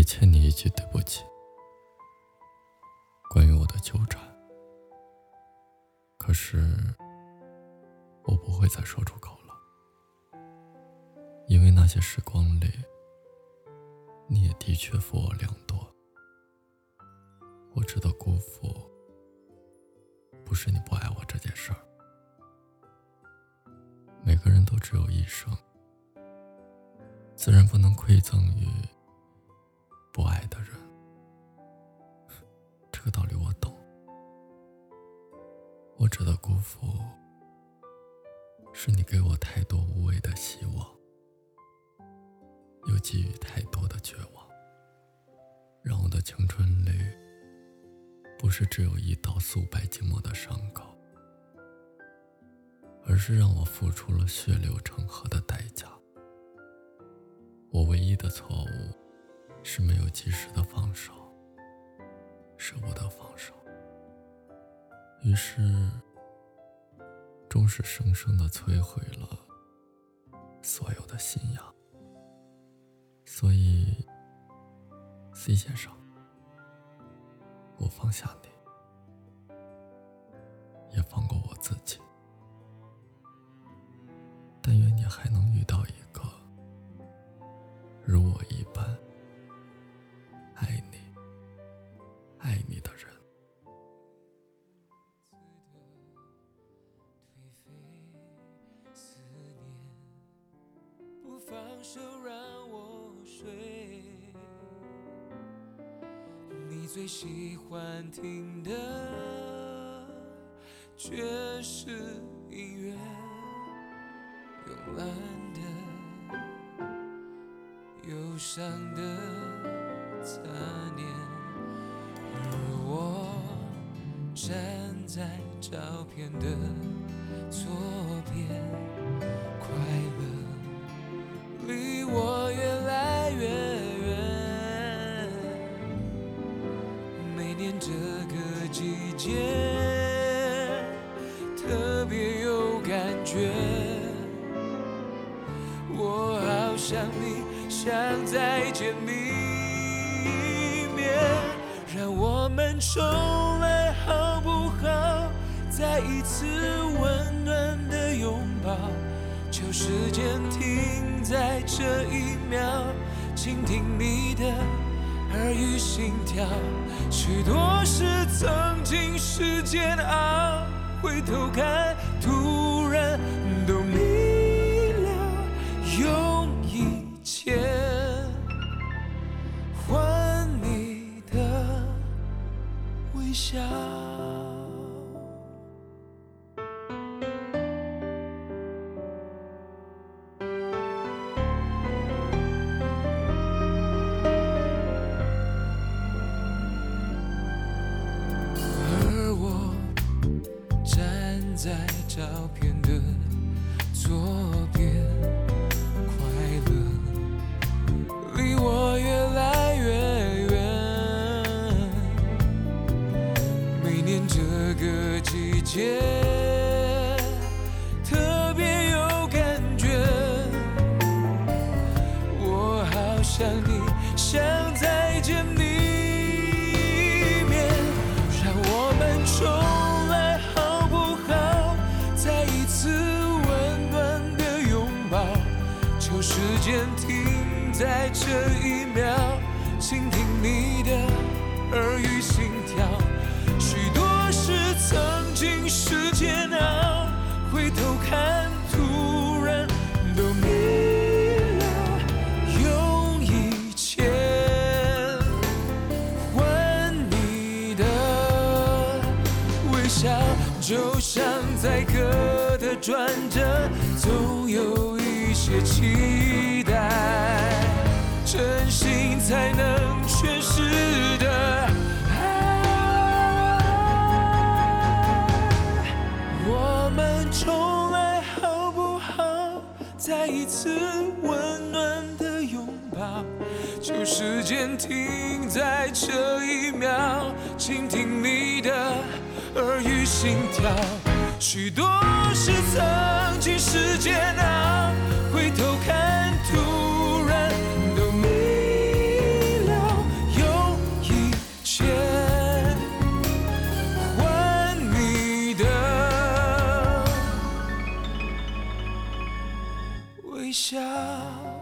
也欠你一句对不起。关于我的纠缠，可是我不会再说出口了，因为那些时光里，你也的确负我良多。我知道辜负不是你不爱我这件事儿。每个人都只有一生，自然不能馈赠于不爱的人。这个道理我懂。我知道辜负是你给我太多无谓的希望，又给予太多的绝望，让我的青春里不是只有一道素白寂寞的伤口。而是让我付出了血流成河的代价。我唯一的错误是没有及时的放手，舍不得放手，于是终是生生的摧毁了所有的信仰。所以，C 先生，我放下你，也放过我自己。但愿你还能遇到一个如我一放手让我睡，你最喜欢听的却是音乐。慵懒的、忧伤的残念，而我站在照片的左边，快别有感觉。我好想你，想再见你一面，让我们重来好不好？再一次温暖的拥抱，求时间停在这一秒，倾听你的耳语心跳。许多事曾经是煎熬，回头看，突然想你，想再见你一面，让我们重来好不好？再一次温暖的拥抱，求时间停在这一秒，倾就像在歌的转折，总有一些期待，真心才能诠释的爱。我们重来好不好？再一次温暖的拥抱，就时间停在这一秒，倾听你的。耳语心跳。许多事曾经是煎熬回头看突然都没了用一切换你的微笑。